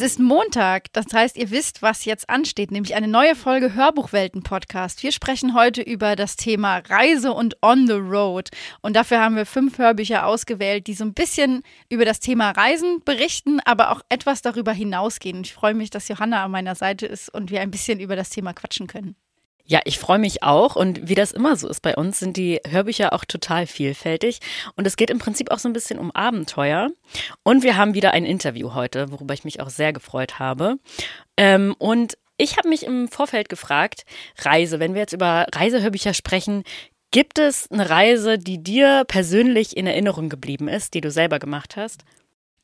Es ist Montag, das heißt, ihr wisst, was jetzt ansteht, nämlich eine neue Folge Hörbuchwelten-Podcast. Wir sprechen heute über das Thema Reise und On the Road. Und dafür haben wir fünf Hörbücher ausgewählt, die so ein bisschen über das Thema Reisen berichten, aber auch etwas darüber hinausgehen. Ich freue mich, dass Johanna an meiner Seite ist und wir ein bisschen über das Thema quatschen können. Ja, ich freue mich auch. Und wie das immer so ist bei uns, sind die Hörbücher auch total vielfältig. Und es geht im Prinzip auch so ein bisschen um Abenteuer. Und wir haben wieder ein Interview heute, worüber ich mich auch sehr gefreut habe. Ähm, und ich habe mich im Vorfeld gefragt, Reise, wenn wir jetzt über Reisehörbücher sprechen, gibt es eine Reise, die dir persönlich in Erinnerung geblieben ist, die du selber gemacht hast?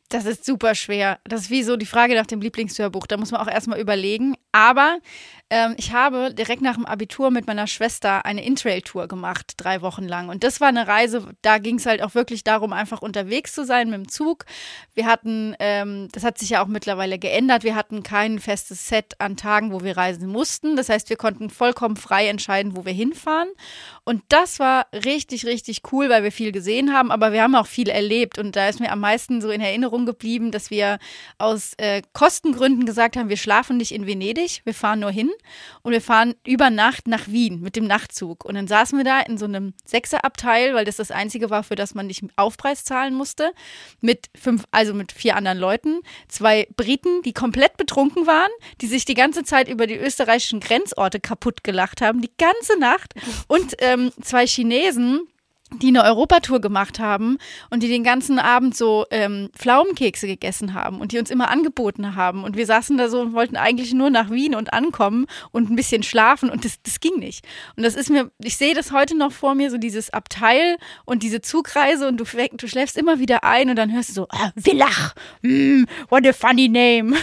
Das ist super schwer. Das ist wie so die Frage nach dem Lieblingshörbuch. Da muss man auch erstmal überlegen. Aber ähm, ich habe direkt nach dem Abitur mit meiner Schwester eine Intrail-Tour gemacht, drei Wochen lang. Und das war eine Reise, da ging es halt auch wirklich darum, einfach unterwegs zu sein mit dem Zug. Wir hatten, ähm, das hat sich ja auch mittlerweile geändert, wir hatten kein festes Set an Tagen, wo wir reisen mussten. Das heißt, wir konnten vollkommen frei entscheiden, wo wir hinfahren. Und das war richtig, richtig cool, weil wir viel gesehen haben, aber wir haben auch viel erlebt. Und da ist mir am meisten so in Erinnerung geblieben, dass wir aus äh, Kostengründen gesagt haben, wir schlafen nicht in Venedig, wir fahren nur hin und wir fahren über Nacht nach Wien mit dem Nachtzug. Und dann saßen wir da in so einem Sechserabteil, weil das das einzige war, für das man nicht Aufpreis zahlen musste, mit fünf, also mit vier anderen Leuten, zwei Briten, die komplett betrunken waren, die sich die ganze Zeit über die österreichischen Grenzorte kaputt gelacht haben, die ganze Nacht und ähm, zwei Chinesen, die eine Europatour gemacht haben und die den ganzen Abend so ähm, Pflaumenkekse gegessen haben und die uns immer angeboten haben. Und wir saßen da so und wollten eigentlich nur nach Wien und ankommen und ein bisschen schlafen und das, das ging nicht. Und das ist mir, ich sehe das heute noch vor mir, so dieses Abteil und diese Zugreise und du, du schläfst immer wieder ein und dann hörst du so, ah, Villach, mm, what a funny name.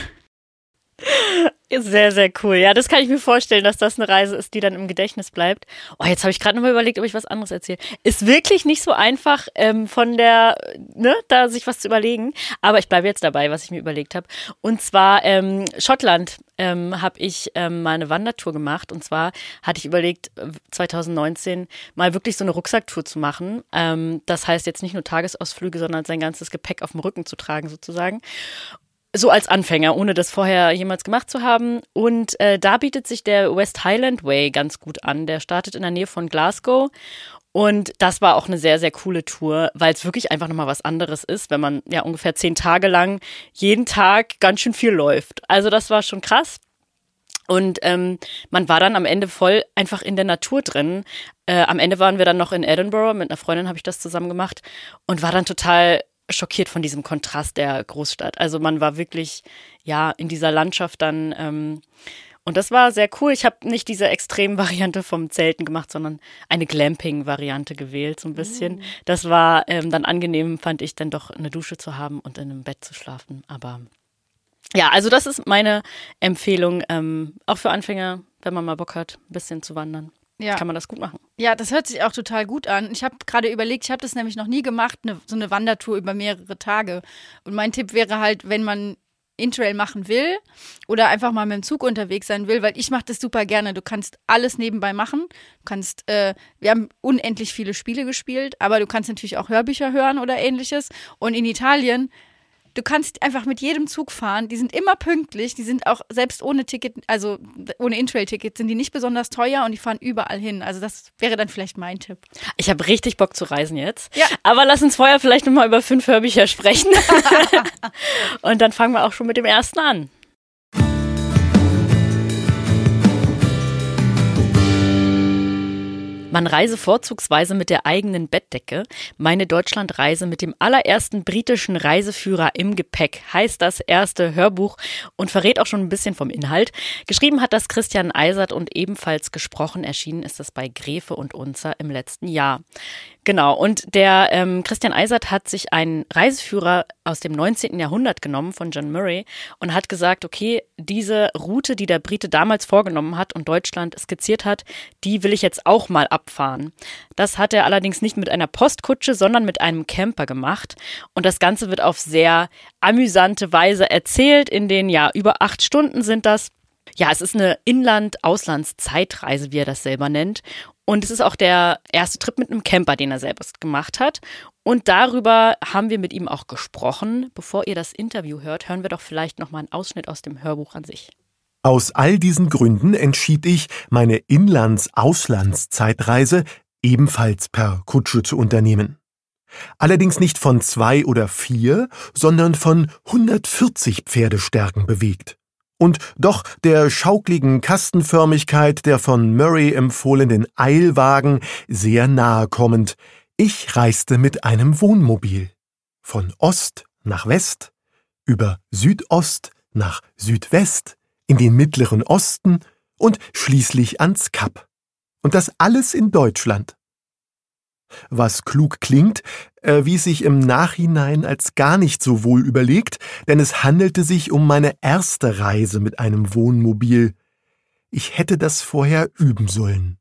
Sehr, sehr cool. Ja, das kann ich mir vorstellen, dass das eine Reise ist, die dann im Gedächtnis bleibt. Oh, jetzt habe ich gerade nochmal überlegt, ob ich was anderes erzähle. Ist wirklich nicht so einfach, ähm, von der, ne, da sich was zu überlegen. Aber ich bleibe jetzt dabei, was ich mir überlegt habe. Und zwar ähm, Schottland ähm, habe ich ähm, mal eine Wandertour gemacht. Und zwar hatte ich überlegt, 2019 mal wirklich so eine Rucksacktour zu machen. Ähm, das heißt jetzt nicht nur Tagesausflüge, sondern sein ganzes Gepäck auf dem Rücken zu tragen sozusagen so als Anfänger, ohne das vorher jemals gemacht zu haben. Und äh, da bietet sich der West Highland Way ganz gut an. Der startet in der Nähe von Glasgow. Und das war auch eine sehr, sehr coole Tour, weil es wirklich einfach nochmal was anderes ist, wenn man ja ungefähr zehn Tage lang jeden Tag ganz schön viel läuft. Also das war schon krass. Und ähm, man war dann am Ende voll einfach in der Natur drin. Äh, am Ende waren wir dann noch in Edinburgh, mit einer Freundin habe ich das zusammen gemacht und war dann total schockiert von diesem Kontrast der Großstadt. Also man war wirklich, ja, in dieser Landschaft dann. Ähm, und das war sehr cool. Ich habe nicht diese extremen Variante vom Zelten gemacht, sondern eine Glamping-Variante gewählt, so ein bisschen. Mm. Das war ähm, dann angenehm, fand ich, dann doch eine Dusche zu haben und in einem Bett zu schlafen. Aber ja, also das ist meine Empfehlung, ähm, auch für Anfänger, wenn man mal Bock hat, ein bisschen zu wandern ja. kann man das gut machen. Ja, das hört sich auch total gut an. Ich habe gerade überlegt, ich habe das nämlich noch nie gemacht, ne, so eine Wandertour über mehrere Tage. Und mein Tipp wäre halt, wenn man Intrail machen will oder einfach mal mit dem Zug unterwegs sein will, weil ich mache das super gerne. Du kannst alles nebenbei machen. Du kannst, äh, wir haben unendlich viele Spiele gespielt, aber du kannst natürlich auch Hörbücher hören oder ähnliches. Und in Italien Du kannst einfach mit jedem Zug fahren. Die sind immer pünktlich. Die sind auch selbst ohne Ticket, also ohne Intrail-Ticket, sind die nicht besonders teuer und die fahren überall hin. Also das wäre dann vielleicht mein Tipp. Ich habe richtig Bock zu reisen jetzt. Ja. Aber lass uns vorher vielleicht nochmal über fünf Hörbücher sprechen. und dann fangen wir auch schon mit dem ersten an. Man reise vorzugsweise mit der eigenen Bettdecke. Meine Deutschlandreise mit dem allerersten britischen Reiseführer im Gepäck heißt das erste Hörbuch und verrät auch schon ein bisschen vom Inhalt. Geschrieben hat das Christian Eisert und ebenfalls gesprochen erschienen ist das bei Gräfe und Unzer im letzten Jahr. Genau, und der ähm, Christian Eisert hat sich einen Reiseführer aus dem 19. Jahrhundert genommen von John Murray und hat gesagt, okay, diese Route, die der Brite damals vorgenommen hat und Deutschland skizziert hat, die will ich jetzt auch mal abfahren. Das hat er allerdings nicht mit einer Postkutsche, sondern mit einem Camper gemacht. Und das Ganze wird auf sehr amüsante Weise erzählt. In den, ja, über acht Stunden sind das. Ja, es ist eine Inland-Auslands-Zeitreise, wie er das selber nennt. Und es ist auch der erste Trip mit einem Camper, den er selbst gemacht hat. Und darüber haben wir mit ihm auch gesprochen. Bevor ihr das Interview hört, hören wir doch vielleicht noch mal einen Ausschnitt aus dem Hörbuch an sich. Aus all diesen Gründen entschied ich, meine Inlands-Auslandszeitreise ebenfalls per Kutsche zu unternehmen. Allerdings nicht von zwei oder vier, sondern von 140 Pferdestärken bewegt. Und doch der schaukligen Kastenförmigkeit der von Murray empfohlenen Eilwagen sehr nahe kommend. Ich reiste mit einem Wohnmobil. Von Ost nach West, über Südost nach Südwest, in den Mittleren Osten und schließlich ans Kap. Und das alles in Deutschland. Was klug klingt, erwies sich im Nachhinein als gar nicht so wohl überlegt, denn es handelte sich um meine erste Reise mit einem Wohnmobil. Ich hätte das vorher üben sollen.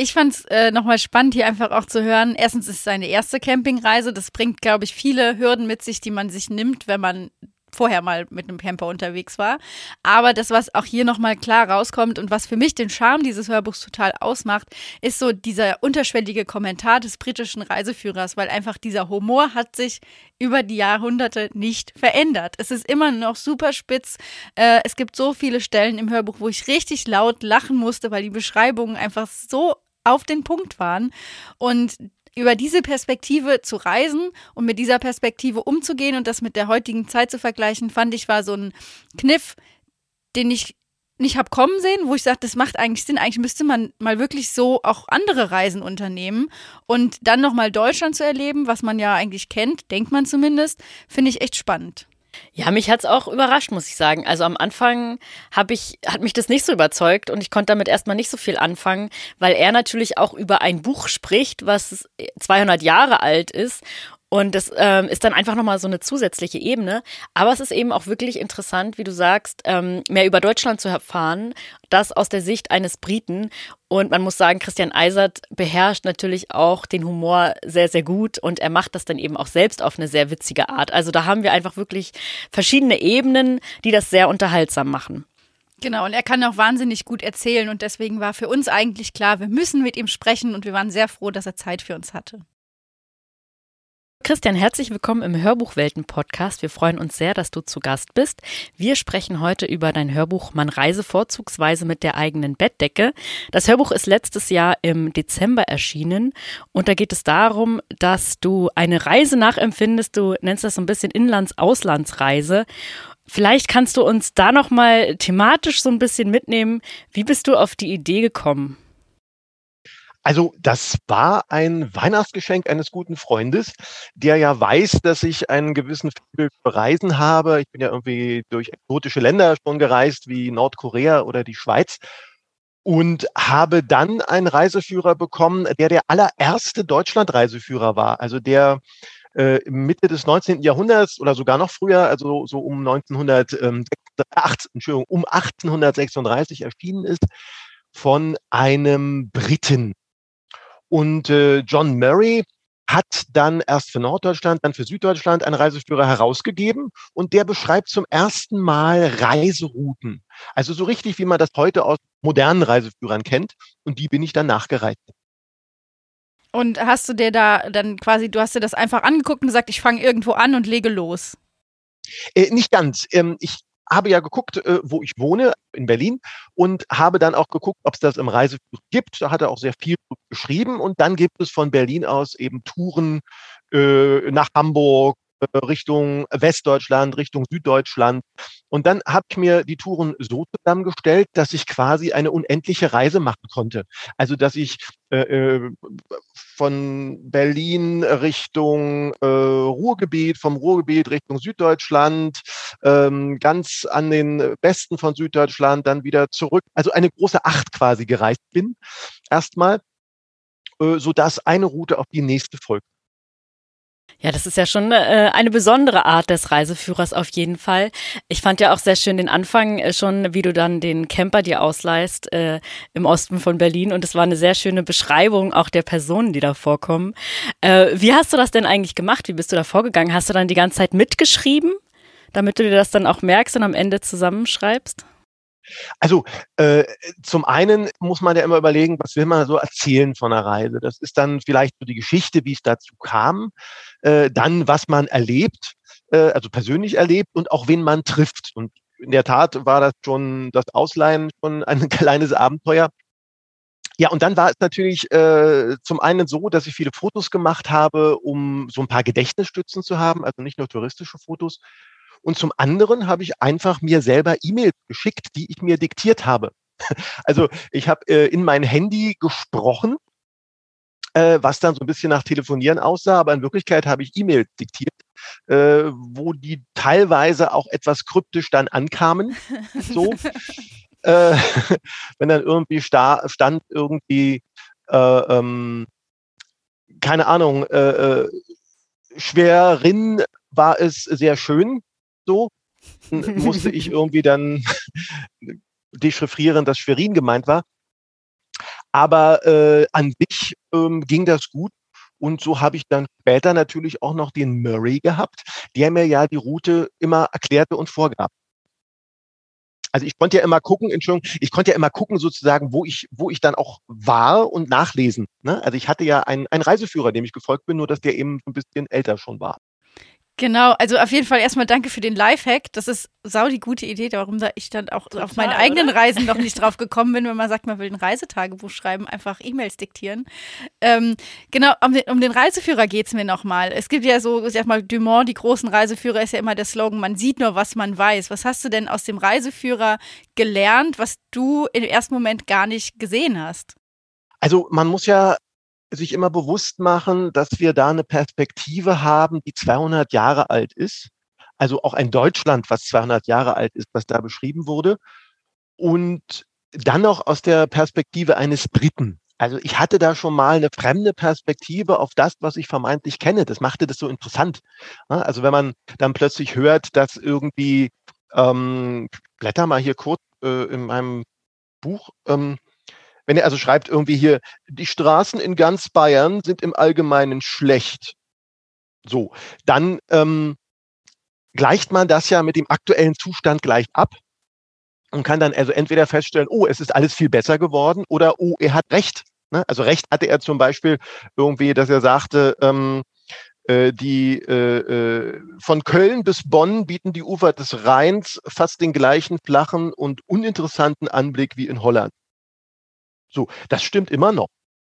Ich fand es äh, nochmal spannend, hier einfach auch zu hören. Erstens ist es seine erste Campingreise. Das bringt, glaube ich, viele Hürden mit sich, die man sich nimmt, wenn man vorher mal mit einem Camper unterwegs war. Aber das, was auch hier nochmal klar rauskommt und was für mich den Charme dieses Hörbuchs total ausmacht, ist so dieser unterschwellige Kommentar des britischen Reiseführers, weil einfach dieser Humor hat sich über die Jahrhunderte nicht verändert. Es ist immer noch super spitz. Äh, es gibt so viele Stellen im Hörbuch, wo ich richtig laut lachen musste, weil die Beschreibungen einfach so auf den Punkt waren. Und über diese Perspektive zu reisen und mit dieser Perspektive umzugehen und das mit der heutigen Zeit zu vergleichen, fand ich war so ein Kniff, den ich nicht habe kommen sehen, wo ich sage, das macht eigentlich Sinn. Eigentlich müsste man mal wirklich so auch andere Reisen unternehmen und dann nochmal Deutschland zu erleben, was man ja eigentlich kennt, denkt man zumindest, finde ich echt spannend. Ja, mich hat's auch überrascht, muss ich sagen. Also am Anfang hab ich, hat mich das nicht so überzeugt und ich konnte damit erstmal nicht so viel anfangen, weil er natürlich auch über ein Buch spricht, was 200 Jahre alt ist und das ähm, ist dann einfach nochmal so eine zusätzliche Ebene. Aber es ist eben auch wirklich interessant, wie du sagst, ähm, mehr über Deutschland zu erfahren, das aus der Sicht eines Briten. Und man muss sagen, Christian Eisert beherrscht natürlich auch den Humor sehr, sehr gut und er macht das dann eben auch selbst auf eine sehr witzige Art. Also da haben wir einfach wirklich verschiedene Ebenen, die das sehr unterhaltsam machen. Genau, und er kann auch wahnsinnig gut erzählen und deswegen war für uns eigentlich klar, wir müssen mit ihm sprechen und wir waren sehr froh, dass er Zeit für uns hatte. Christian, herzlich willkommen im Hörbuchwelten-Podcast. Wir freuen uns sehr, dass du zu Gast bist. Wir sprechen heute über dein Hörbuch Man reise vorzugsweise mit der eigenen Bettdecke. Das Hörbuch ist letztes Jahr im Dezember erschienen und da geht es darum, dass du eine Reise nachempfindest. Du nennst das so ein bisschen Inlands-Auslandsreise. Vielleicht kannst du uns da nochmal thematisch so ein bisschen mitnehmen. Wie bist du auf die Idee gekommen? Also das war ein Weihnachtsgeschenk eines guten Freundes, der ja weiß, dass ich einen gewissen Fibel für Reisen habe. Ich bin ja irgendwie durch exotische Länder schon gereist, wie Nordkorea oder die Schweiz. Und habe dann einen Reiseführer bekommen, der der allererste Deutschland-Reiseführer war. Also der äh, Mitte des 19. Jahrhunderts oder sogar noch früher, also so um 1908, Entschuldigung, um 1836 erschienen ist von einem Briten, und äh, John Murray hat dann erst für Norddeutschland, dann für Süddeutschland einen Reiseführer herausgegeben und der beschreibt zum ersten Mal Reiserouten. Also so richtig, wie man das heute aus modernen Reiseführern kennt. Und die bin ich dann nachgereist. Und hast du dir da dann quasi, du hast dir das einfach angeguckt und gesagt, ich fange irgendwo an und lege los? Äh, nicht ganz. Ähm, ich habe ja geguckt, äh, wo ich wohne, in Berlin, und habe dann auch geguckt, ob es das im Reiseführer gibt. Da hat er auch sehr viel geschrieben. Und dann gibt es von Berlin aus eben Touren äh, nach Hamburg, Richtung Westdeutschland, Richtung Süddeutschland. Und dann habe ich mir die Touren so zusammengestellt, dass ich quasi eine unendliche Reise machen konnte. Also dass ich äh, äh von Berlin Richtung äh, Ruhrgebiet, vom Ruhrgebiet Richtung Süddeutschland, ähm, ganz an den Westen von Süddeutschland, dann wieder zurück. Also eine große Acht quasi gereist bin. Erstmal, äh, so dass eine Route auf die nächste folgt. Ja, das ist ja schon äh, eine besondere Art des Reiseführers auf jeden Fall. Ich fand ja auch sehr schön den Anfang äh, schon, wie du dann den Camper dir ausleihst äh, im Osten von Berlin. Und es war eine sehr schöne Beschreibung auch der Personen, die da vorkommen. Äh, wie hast du das denn eigentlich gemacht? Wie bist du da vorgegangen? Hast du dann die ganze Zeit mitgeschrieben, damit du dir das dann auch merkst und am Ende zusammenschreibst? Also äh, zum einen muss man ja immer überlegen, was will man so erzählen von einer Reise. Das ist dann vielleicht so die Geschichte, wie es dazu kam, äh, dann was man erlebt, äh, also persönlich erlebt und auch wen man trifft. Und in der Tat war das schon das Ausleihen schon ein kleines Abenteuer. Ja, und dann war es natürlich äh, zum einen so, dass ich viele Fotos gemacht habe, um so ein paar Gedächtnisstützen zu haben, also nicht nur touristische Fotos. Und zum anderen habe ich einfach mir selber E-Mails geschickt, die ich mir diktiert habe. Also ich habe äh, in mein Handy gesprochen, äh, was dann so ein bisschen nach Telefonieren aussah, aber in Wirklichkeit habe ich E-Mails diktiert, äh, wo die teilweise auch etwas kryptisch dann ankamen. So. äh, wenn dann irgendwie sta stand irgendwie, äh, ähm, keine Ahnung, äh, äh, Schwerin war es sehr schön, so, musste ich irgendwie dann dechiffrieren, dass Schwerin gemeint war. Aber äh, an sich ähm, ging das gut. Und so habe ich dann später natürlich auch noch den Murray gehabt, der mir ja die Route immer erklärte und vorgab. Also ich konnte ja immer gucken, Entschuldigung, ich konnte ja immer gucken sozusagen, wo ich, wo ich dann auch war und nachlesen. Ne? Also ich hatte ja einen, einen Reiseführer, dem ich gefolgt bin, nur dass der eben ein bisschen älter schon war. Genau, also auf jeden Fall erstmal danke für den Lifehack. Das ist sau die gute Idee, warum da ich dann auch Total, auf meinen eigenen oder? Reisen noch nicht drauf gekommen bin, wenn man sagt, man will ein Reisetagebuch schreiben, einfach E-Mails diktieren. Ähm, genau, um den, um den Reiseführer geht's mir nochmal. Es gibt ja so, sag mal, Dumont, die großen Reiseführer, ist ja immer der Slogan, man sieht nur, was man weiß. Was hast du denn aus dem Reiseführer gelernt, was du im ersten Moment gar nicht gesehen hast? Also man muss ja sich immer bewusst machen, dass wir da eine Perspektive haben, die 200 Jahre alt ist. Also auch ein Deutschland, was 200 Jahre alt ist, was da beschrieben wurde. Und dann noch aus der Perspektive eines Briten. Also ich hatte da schon mal eine fremde Perspektive auf das, was ich vermeintlich kenne. Das machte das so interessant. Also wenn man dann plötzlich hört, dass irgendwie, ähm, blätter mal hier kurz äh, in meinem Buch, ähm, wenn er also schreibt irgendwie hier, die Straßen in ganz Bayern sind im Allgemeinen schlecht. So, dann ähm, gleicht man das ja mit dem aktuellen Zustand gleich ab und kann dann also entweder feststellen, oh, es ist alles viel besser geworden oder oh, er hat recht. Ne? Also recht hatte er zum Beispiel irgendwie, dass er sagte, ähm, äh, die äh, äh, von Köln bis Bonn bieten die Ufer des Rheins fast den gleichen flachen und uninteressanten Anblick wie in Holland. So, das stimmt immer noch.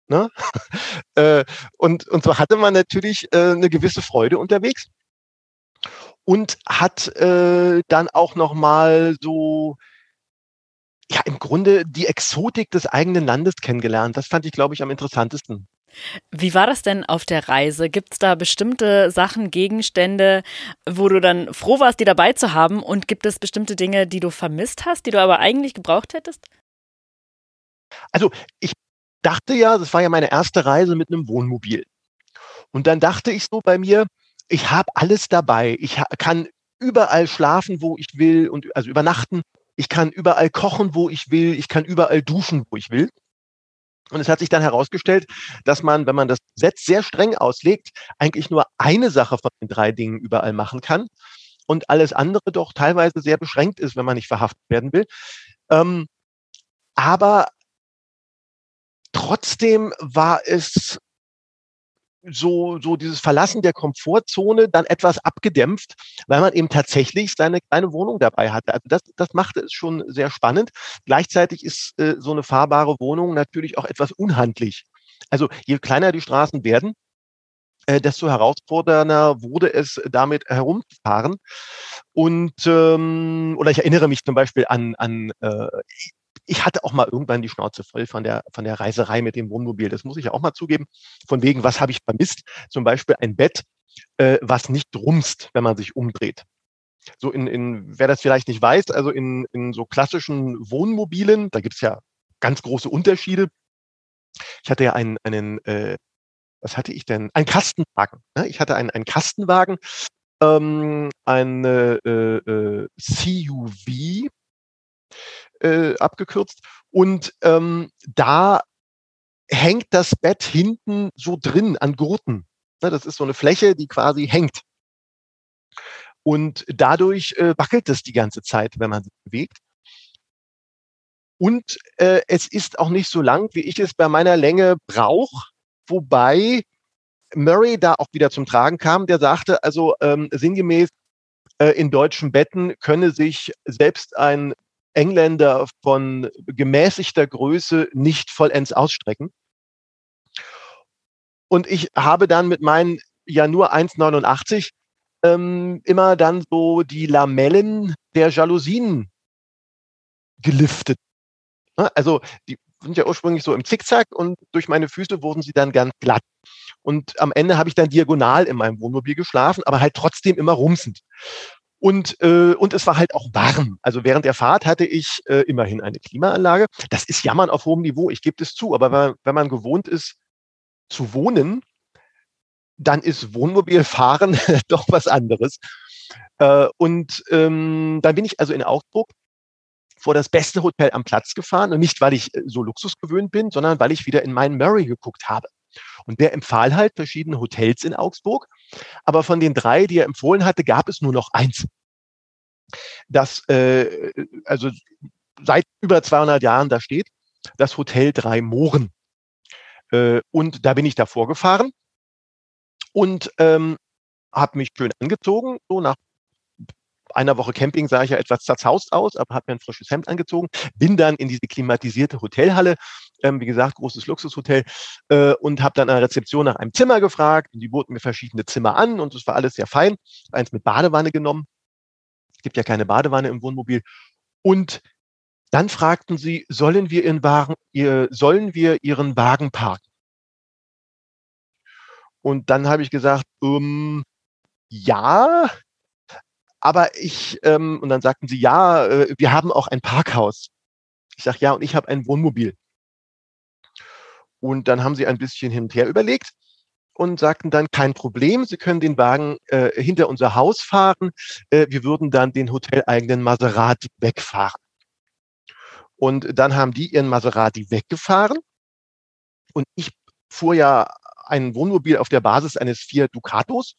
Ne? äh, und, und so hatte man natürlich äh, eine gewisse Freude unterwegs und hat äh, dann auch noch mal so ja im Grunde die Exotik des eigenen Landes kennengelernt. Das fand ich, glaube ich, am interessantesten. Wie war das denn auf der Reise? Gibt es da bestimmte Sachen, Gegenstände, wo du dann froh warst, die dabei zu haben? Und gibt es bestimmte Dinge, die du vermisst hast, die du aber eigentlich gebraucht hättest? Also ich dachte ja, das war ja meine erste Reise mit einem Wohnmobil. Und dann dachte ich so bei mir, ich habe alles dabei. Ich kann überall schlafen, wo ich will und also übernachten. Ich kann überall kochen, wo ich will. Ich kann überall duschen, wo ich will. Und es hat sich dann herausgestellt, dass man, wenn man das Gesetz sehr streng auslegt, eigentlich nur eine Sache von den drei Dingen überall machen kann und alles andere doch teilweise sehr beschränkt ist, wenn man nicht verhaftet werden will. Ähm, aber Trotzdem war es so, so dieses Verlassen der Komfortzone dann etwas abgedämpft, weil man eben tatsächlich seine kleine Wohnung dabei hatte. Also das, das machte es schon sehr spannend. Gleichzeitig ist äh, so eine fahrbare Wohnung natürlich auch etwas unhandlich. Also je kleiner die Straßen werden, äh, desto herausfordernder wurde es, damit herumzufahren. Und ähm, oder ich erinnere mich zum Beispiel an, an äh, ich hatte auch mal irgendwann die Schnauze voll von der, von der Reiserei mit dem Wohnmobil. Das muss ich ja auch mal zugeben. Von wegen, was habe ich vermisst? Zum Beispiel ein Bett, äh, was nicht rumst, wenn man sich umdreht. So in, in, wer das vielleicht nicht weiß, also in, in so klassischen Wohnmobilen, da gibt's ja ganz große Unterschiede. Ich hatte ja einen, einen äh, was hatte ich denn? Ein Kastenwagen. Ne? Ich hatte einen, einen Kastenwagen, ähm, eine äh, äh, CUV, äh, abgekürzt. Und ähm, da hängt das Bett hinten so drin an Gurten. Ne, das ist so eine Fläche, die quasi hängt. Und dadurch äh, wackelt es die ganze Zeit, wenn man sich bewegt. Und äh, es ist auch nicht so lang, wie ich es bei meiner Länge brauche, wobei Murray da auch wieder zum Tragen kam, der sagte, also ähm, sinngemäß, äh, in deutschen Betten könne sich selbst ein Engländer von gemäßigter Größe nicht vollends ausstrecken. Und ich habe dann mit meinen ja nur 1,89 ähm, immer dann so die Lamellen der Jalousien geliftet. Also die sind ja ursprünglich so im Zickzack und durch meine Füße wurden sie dann ganz glatt. Und am Ende habe ich dann diagonal in meinem Wohnmobil geschlafen, aber halt trotzdem immer rumsend. Und, äh, und es war halt auch warm. Also während der Fahrt hatte ich äh, immerhin eine Klimaanlage. Das ist Jammern auf hohem Niveau, ich gebe es zu. Aber wenn, wenn man gewohnt ist zu wohnen, dann ist Wohnmobilfahren doch was anderes. Äh, und ähm, dann bin ich also in Augsburg vor das beste Hotel am Platz gefahren. Und nicht, weil ich äh, so Luxus gewöhnt bin, sondern weil ich wieder in meinen Murray geguckt habe. Und der empfahl halt verschiedene Hotels in Augsburg. Aber von den drei, die er empfohlen hatte, gab es nur noch eins. Das, äh, also seit über 200 Jahren da steht, das Hotel Drei Mohren. Äh, und da bin ich davor gefahren und ähm, habe mich schön angezogen. So nach einer Woche Camping sah ich ja etwas zerzaust aus, aber habe mir ein frisches Hemd angezogen, bin dann in diese klimatisierte Hotelhalle, ähm, wie gesagt, großes Luxushotel, äh, und habe dann an der Rezeption nach einem Zimmer gefragt. Und die boten mir verschiedene Zimmer an und es war alles sehr fein. Eins mit Badewanne genommen. Gibt ja keine Badewanne im Wohnmobil. Und dann fragten sie, sollen wir ihren Wagen, ihr, sollen wir ihren Wagen parken? Und dann habe ich gesagt, um, ja, aber ich, ähm, und dann sagten sie, ja, äh, wir haben auch ein Parkhaus. Ich sage, ja, und ich habe ein Wohnmobil. Und dann haben sie ein bisschen hin und her überlegt und sagten dann, kein Problem, Sie können den Wagen äh, hinter unser Haus fahren. Äh, wir würden dann den hoteleigenen Maserati wegfahren. Und dann haben die ihren Maserati weggefahren. Und ich fuhr ja ein Wohnmobil auf der Basis eines Fiat Ducatos.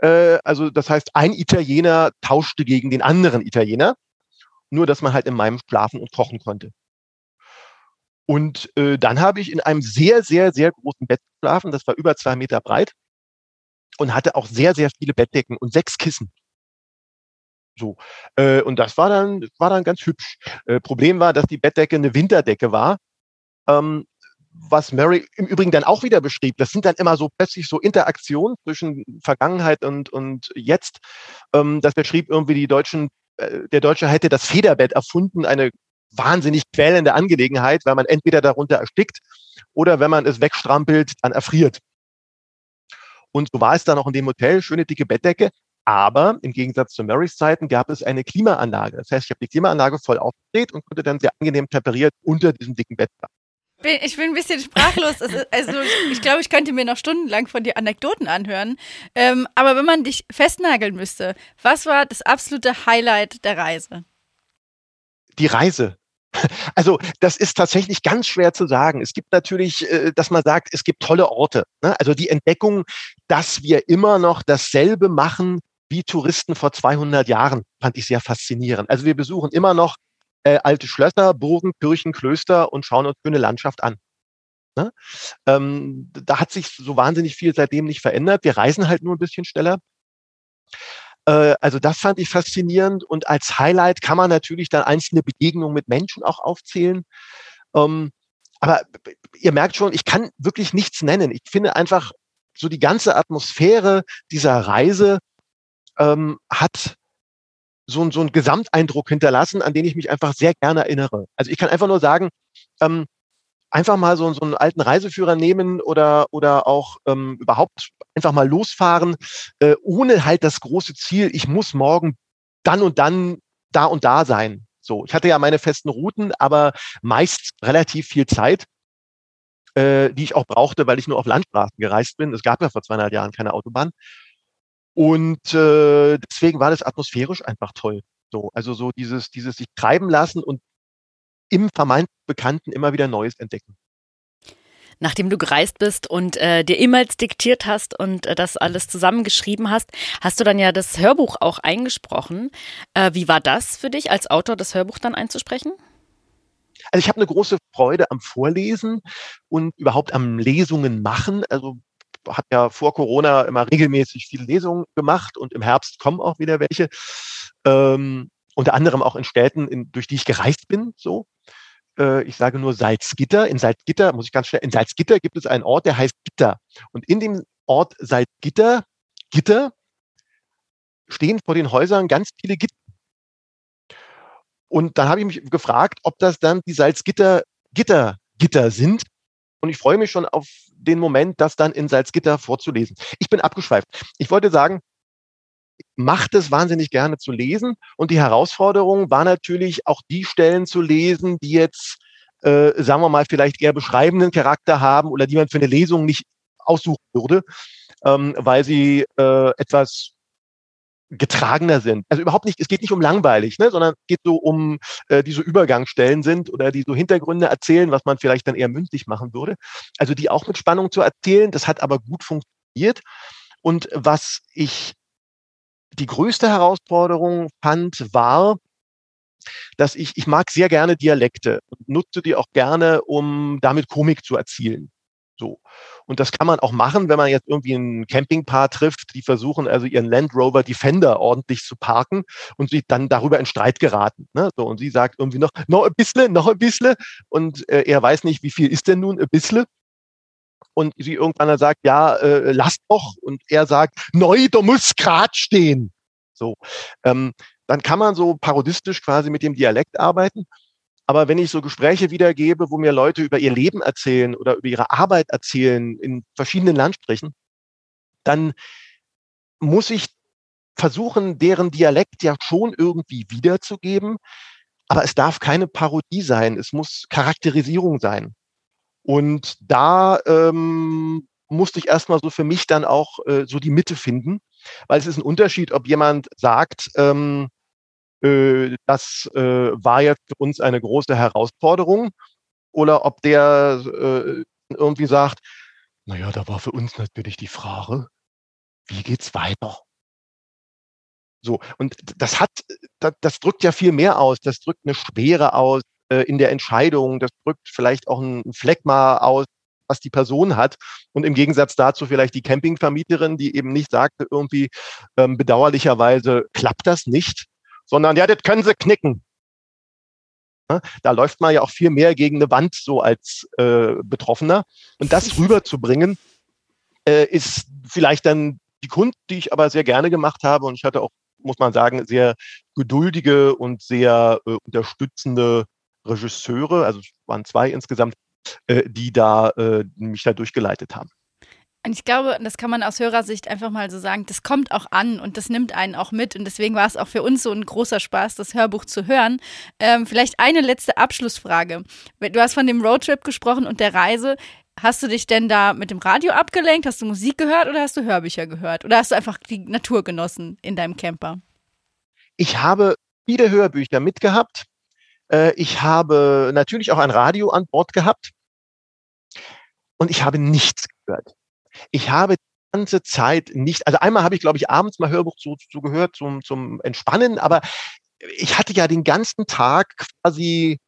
Äh, also das heißt, ein Italiener tauschte gegen den anderen Italiener, nur dass man halt in meinem schlafen und kochen konnte. Und äh, dann habe ich in einem sehr, sehr, sehr großen Bett geschlafen. Das war über zwei Meter breit und hatte auch sehr, sehr viele Bettdecken und sechs Kissen. So. Äh, und das war dann, war dann ganz hübsch. Äh, Problem war, dass die Bettdecke eine Winterdecke war. Ähm, was Mary im Übrigen dann auch wieder beschrieb, das sind dann immer so plötzlich so Interaktionen zwischen Vergangenheit und, und jetzt. Ähm, das beschrieb irgendwie die Deutschen, äh, der Deutsche hätte das Federbett erfunden, eine wahnsinnig quälende Angelegenheit, weil man entweder darunter erstickt oder wenn man es wegstrampelt, dann erfriert. Und so war es dann auch in dem Hotel, schöne dicke Bettdecke. Aber im Gegensatz zu Marys Zeiten gab es eine Klimaanlage. Das heißt, ich habe die Klimaanlage voll aufgedreht und konnte dann sehr angenehm temperiert unter diesem dicken Bett bin, ich bin ein bisschen sprachlos. Also ich glaube, ich könnte mir noch stundenlang von dir Anekdoten anhören. Ähm, aber wenn man dich festnageln müsste, was war das absolute Highlight der Reise? Die Reise. Also das ist tatsächlich ganz schwer zu sagen. Es gibt natürlich, äh, dass man sagt, es gibt tolle Orte. Ne? Also die Entdeckung, dass wir immer noch dasselbe machen wie Touristen vor 200 Jahren, fand ich sehr faszinierend. Also wir besuchen immer noch äh, alte Schlösser, Burgen, Kirchen, Klöster und schauen uns schöne Landschaft an. Ne? Ähm, da hat sich so wahnsinnig viel seitdem nicht verändert. Wir reisen halt nur ein bisschen schneller. Äh, also das fand ich faszinierend und als Highlight kann man natürlich dann einzelne Begegnungen mit Menschen auch aufzählen. Ähm, aber ihr merkt schon, ich kann wirklich nichts nennen. Ich finde einfach so die ganze Atmosphäre dieser Reise ähm, hat so, so einen Gesamteindruck hinterlassen, an den ich mich einfach sehr gerne erinnere. Also ich kann einfach nur sagen, ähm, einfach mal so, so einen alten Reiseführer nehmen oder, oder auch ähm, überhaupt einfach mal losfahren, äh, ohne halt das große Ziel, ich muss morgen dann und dann da und da sein. So, ich hatte ja meine festen Routen, aber meist relativ viel Zeit, äh, die ich auch brauchte, weil ich nur auf Landstraßen gereist bin. Es gab ja vor 200 Jahren keine Autobahn. Und äh, deswegen war das atmosphärisch einfach toll. So, also so dieses, dieses sich treiben lassen und im vermeintlich Bekannten immer wieder Neues entdecken. Nachdem du gereist bist und äh, dir E-Mails diktiert hast und äh, das alles zusammengeschrieben hast, hast du dann ja das Hörbuch auch eingesprochen. Äh, wie war das für dich, als Autor das Hörbuch dann einzusprechen? Also ich habe eine große Freude am Vorlesen und überhaupt am Lesungen machen. Also hat ja vor Corona immer regelmäßig viele Lesungen gemacht und im Herbst kommen auch wieder welche. Ähm, unter anderem auch in Städten, in, durch die ich gereist bin, so. Äh, ich sage nur Salzgitter. In Salzgitter, muss ich ganz schnell, in Salzgitter gibt es einen Ort, der heißt Gitter. Und in dem Ort Salzgitter, Gitter, stehen vor den Häusern ganz viele Gitter. Und dann habe ich mich gefragt, ob das dann die Salzgitter Gitter Gitter sind. Und ich freue mich schon auf den Moment, das dann in Salzgitter vorzulesen. Ich bin abgeschweift. Ich wollte sagen, macht es wahnsinnig gerne zu lesen. Und die Herausforderung war natürlich auch die Stellen zu lesen, die jetzt, äh, sagen wir mal, vielleicht eher beschreibenden Charakter haben oder die man für eine Lesung nicht aussuchen würde, ähm, weil sie äh, etwas getragener sind. Also überhaupt nicht, es geht nicht um langweilig, ne, sondern es geht so um, äh, die so Übergangsstellen sind oder die so Hintergründe erzählen, was man vielleicht dann eher mündlich machen würde. Also die auch mit Spannung zu erzählen, das hat aber gut funktioniert. Und was ich die größte Herausforderung fand, war, dass ich, ich mag sehr gerne Dialekte und nutze die auch gerne, um damit Komik zu erzielen. So. Und das kann man auch machen, wenn man jetzt irgendwie ein Campingpaar trifft, die versuchen also ihren Land Rover Defender ordentlich zu parken und sie dann darüber in Streit geraten. Ne? So, und sie sagt irgendwie noch, noch ein bisschen, noch ein bisschen. Und äh, er weiß nicht, wie viel ist denn nun ein bisschen? Und sie irgendwann dann sagt, ja, äh, lass doch. Und er sagt, neu, du musst grad stehen. So. Ähm, dann kann man so parodistisch quasi mit dem Dialekt arbeiten. Aber wenn ich so Gespräche wiedergebe, wo mir Leute über ihr Leben erzählen oder über ihre Arbeit erzählen in verschiedenen Landstrichen, dann muss ich versuchen, deren Dialekt ja schon irgendwie wiederzugeben. Aber es darf keine Parodie sein. Es muss Charakterisierung sein. Und da ähm, musste ich erstmal so für mich dann auch äh, so die Mitte finden, weil es ist ein Unterschied, ob jemand sagt, ähm, äh, das äh, war jetzt für uns eine große Herausforderung oder ob der äh, irgendwie sagt, naja, da war für uns natürlich die Frage, wie geht's weiter? So, und das hat, das, das drückt ja viel mehr aus, das drückt eine Schwere aus äh, in der Entscheidung, das drückt vielleicht auch ein Fleckma aus, was die Person hat. Und im Gegensatz dazu vielleicht die Campingvermieterin, die eben nicht sagte, irgendwie ähm, bedauerlicherweise klappt das nicht, sondern ja, das können sie knicken. Da läuft man ja auch viel mehr gegen eine Wand so als äh, Betroffener. Und das rüberzubringen, äh, ist vielleicht dann die Kunst, die ich aber sehr gerne gemacht habe. Und ich hatte auch, muss man sagen, sehr geduldige und sehr äh, unterstützende Regisseure, also es waren zwei insgesamt, äh, die da äh, mich da durchgeleitet haben. Und ich glaube, das kann man aus Hörersicht einfach mal so sagen, das kommt auch an und das nimmt einen auch mit. Und deswegen war es auch für uns so ein großer Spaß, das Hörbuch zu hören. Ähm, vielleicht eine letzte Abschlussfrage. Du hast von dem Roadtrip gesprochen und der Reise. Hast du dich denn da mit dem Radio abgelenkt? Hast du Musik gehört oder hast du Hörbücher gehört? Oder hast du einfach die Natur genossen in deinem Camper? Ich habe viele Hörbücher mitgehabt. Äh, ich habe natürlich auch ein Radio an Bord gehabt. Und ich habe nichts gehört. Ich habe die ganze Zeit nicht, also einmal habe ich, glaube ich, abends mal Hörbuch zu, zu gehört zum, zum Entspannen, aber ich hatte ja den ganzen Tag quasi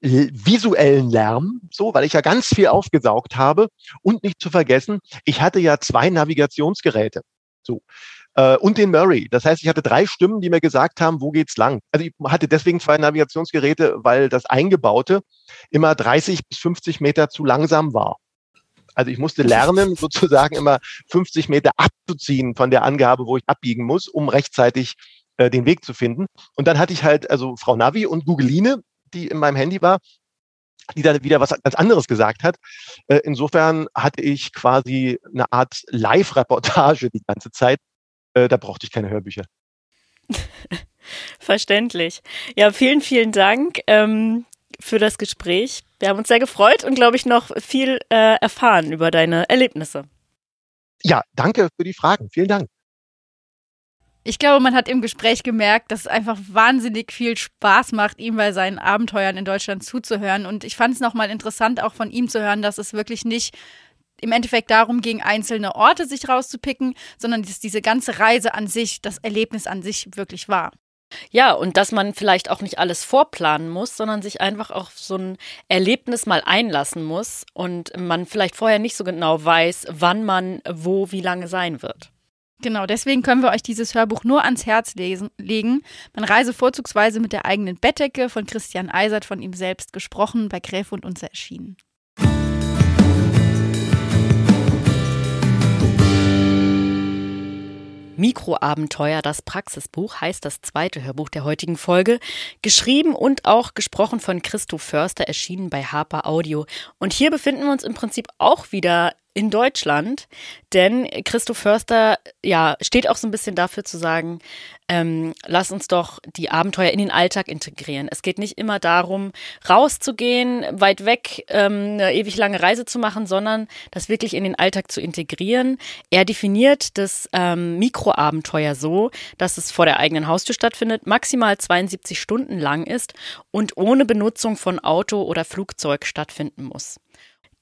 visuellen Lärm, so, weil ich ja ganz viel aufgesaugt habe. Und nicht zu vergessen, ich hatte ja zwei Navigationsgeräte, so äh, und den Murray. Das heißt, ich hatte drei Stimmen, die mir gesagt haben, wo geht's lang. Also ich hatte deswegen zwei Navigationsgeräte, weil das Eingebaute immer 30 bis 50 Meter zu langsam war. Also ich musste lernen, sozusagen immer 50 Meter abzuziehen von der Angabe, wo ich abbiegen muss, um rechtzeitig äh, den Weg zu finden. Und dann hatte ich halt also Frau Navi und Googleine, die in meinem Handy war, die dann wieder was ganz anderes gesagt hat. Äh, insofern hatte ich quasi eine Art Live-Reportage die ganze Zeit. Äh, da brauchte ich keine Hörbücher. Verständlich. Ja, vielen, vielen Dank. Ähm, für das Gespräch. Wir haben uns sehr gefreut und, glaube ich, noch viel äh, erfahren über deine Erlebnisse. Ja, danke für die Fragen. Vielen Dank. Ich glaube, man hat im Gespräch gemerkt, dass es einfach wahnsinnig viel Spaß macht, ihm bei seinen Abenteuern in Deutschland zuzuhören. Und ich fand es nochmal interessant, auch von ihm zu hören, dass es wirklich nicht im Endeffekt darum ging, einzelne Orte sich rauszupicken, sondern dass diese ganze Reise an sich, das Erlebnis an sich wirklich war. Ja, und dass man vielleicht auch nicht alles vorplanen muss, sondern sich einfach auf so ein Erlebnis mal einlassen muss und man vielleicht vorher nicht so genau weiß, wann man wo wie lange sein wird. Genau, deswegen können wir euch dieses Hörbuch nur ans Herz lesen, legen. Man reise vorzugsweise mit der eigenen Bettdecke von Christian Eisert, von ihm selbst gesprochen, bei Gräfe und Unser erschienen. Mikroabenteuer, das Praxisbuch, heißt das zweite Hörbuch der heutigen Folge. Geschrieben und auch gesprochen von Christoph Förster, erschienen bei Harper Audio. Und hier befinden wir uns im Prinzip auch wieder in Deutschland, denn Christoph Förster ja steht auch so ein bisschen dafür zu sagen, ähm, lass uns doch die Abenteuer in den Alltag integrieren. Es geht nicht immer darum, rauszugehen, weit weg ähm, eine ewig lange Reise zu machen, sondern das wirklich in den Alltag zu integrieren. Er definiert das ähm, Mikroabenteuer so, dass es vor der eigenen Haustür stattfindet, maximal 72 Stunden lang ist und ohne Benutzung von Auto oder Flugzeug stattfinden muss.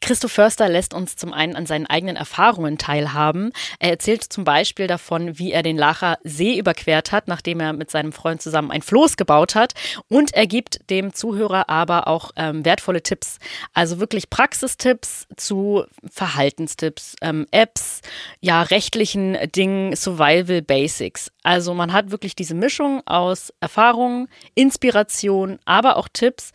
Christoph Förster lässt uns zum einen an seinen eigenen Erfahrungen teilhaben. Er erzählt zum Beispiel davon, wie er den Lacher See überquert hat, nachdem er mit seinem Freund zusammen ein Floß gebaut hat. Und er gibt dem Zuhörer aber auch ähm, wertvolle Tipps. Also wirklich Praxistipps zu Verhaltenstipps, ähm, Apps, ja, rechtlichen Dingen, Survival Basics. Also man hat wirklich diese Mischung aus Erfahrung, Inspiration, aber auch Tipps.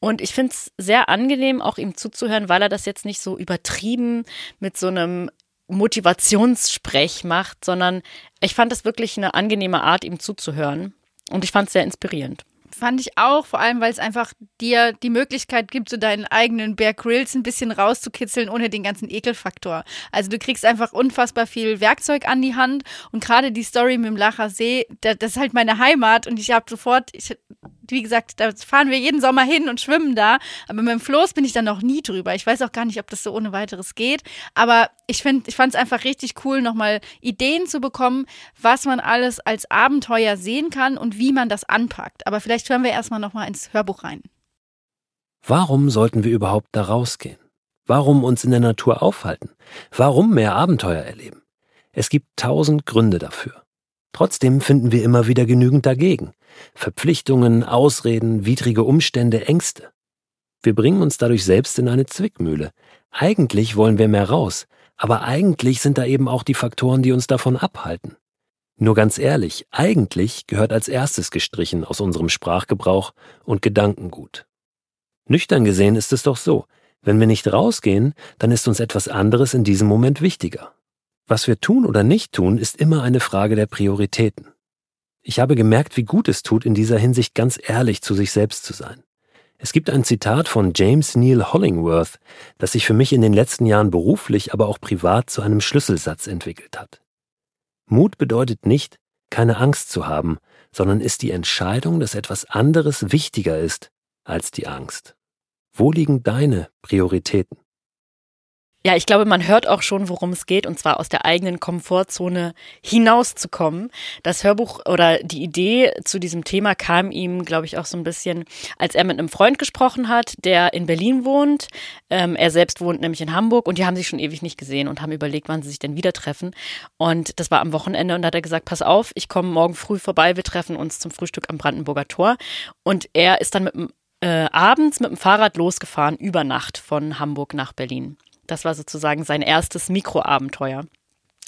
Und ich finde es sehr angenehm, auch ihm zuzuhören, weil er das jetzt nicht so übertrieben mit so einem Motivationssprech macht, sondern ich fand es wirklich eine angenehme Art, ihm zuzuhören. Und ich fand es sehr inspirierend. Fand ich auch, vor allem, weil es einfach dir die Möglichkeit gibt, so deinen eigenen Bear Grills ein bisschen rauszukitzeln, ohne den ganzen Ekelfaktor. Also du kriegst einfach unfassbar viel Werkzeug an die Hand und gerade die Story mit dem Lacher See, das, ist halt meine Heimat und ich habe sofort, ich wie gesagt, da fahren wir jeden Sommer hin und schwimmen da. Aber mit dem Floß bin ich da noch nie drüber. Ich weiß auch gar nicht, ob das so ohne weiteres geht. Aber ich ich fand es einfach richtig cool, nochmal Ideen zu bekommen, was man alles als Abenteuer sehen kann und wie man das anpackt. Aber vielleicht hören wir erstmal nochmal ins Hörbuch rein. Warum sollten wir überhaupt da rausgehen? Warum uns in der Natur aufhalten? Warum mehr Abenteuer erleben? Es gibt tausend Gründe dafür. Trotzdem finden wir immer wieder genügend dagegen. Verpflichtungen, Ausreden, widrige Umstände, Ängste. Wir bringen uns dadurch selbst in eine Zwickmühle. Eigentlich wollen wir mehr raus, aber eigentlich sind da eben auch die Faktoren, die uns davon abhalten. Nur ganz ehrlich, eigentlich gehört als erstes gestrichen aus unserem Sprachgebrauch und Gedankengut. Nüchtern gesehen ist es doch so, wenn wir nicht rausgehen, dann ist uns etwas anderes in diesem Moment wichtiger. Was wir tun oder nicht tun, ist immer eine Frage der Prioritäten. Ich habe gemerkt, wie gut es tut, in dieser Hinsicht ganz ehrlich zu sich selbst zu sein. Es gibt ein Zitat von James Neil Hollingworth, das sich für mich in den letzten Jahren beruflich, aber auch privat zu einem Schlüsselsatz entwickelt hat. Mut bedeutet nicht, keine Angst zu haben, sondern ist die Entscheidung, dass etwas anderes wichtiger ist als die Angst. Wo liegen deine Prioritäten? Ja, ich glaube, man hört auch schon, worum es geht, und zwar aus der eigenen Komfortzone hinauszukommen. Das Hörbuch oder die Idee zu diesem Thema kam ihm, glaube ich, auch so ein bisschen, als er mit einem Freund gesprochen hat, der in Berlin wohnt. Ähm, er selbst wohnt nämlich in Hamburg und die haben sich schon ewig nicht gesehen und haben überlegt, wann sie sich denn wieder treffen. Und das war am Wochenende und da hat er gesagt, pass auf, ich komme morgen früh vorbei, wir treffen uns zum Frühstück am Brandenburger Tor. Und er ist dann mit äh, abends mit dem Fahrrad losgefahren über Nacht von Hamburg nach Berlin. Das war sozusagen sein erstes Mikroabenteuer.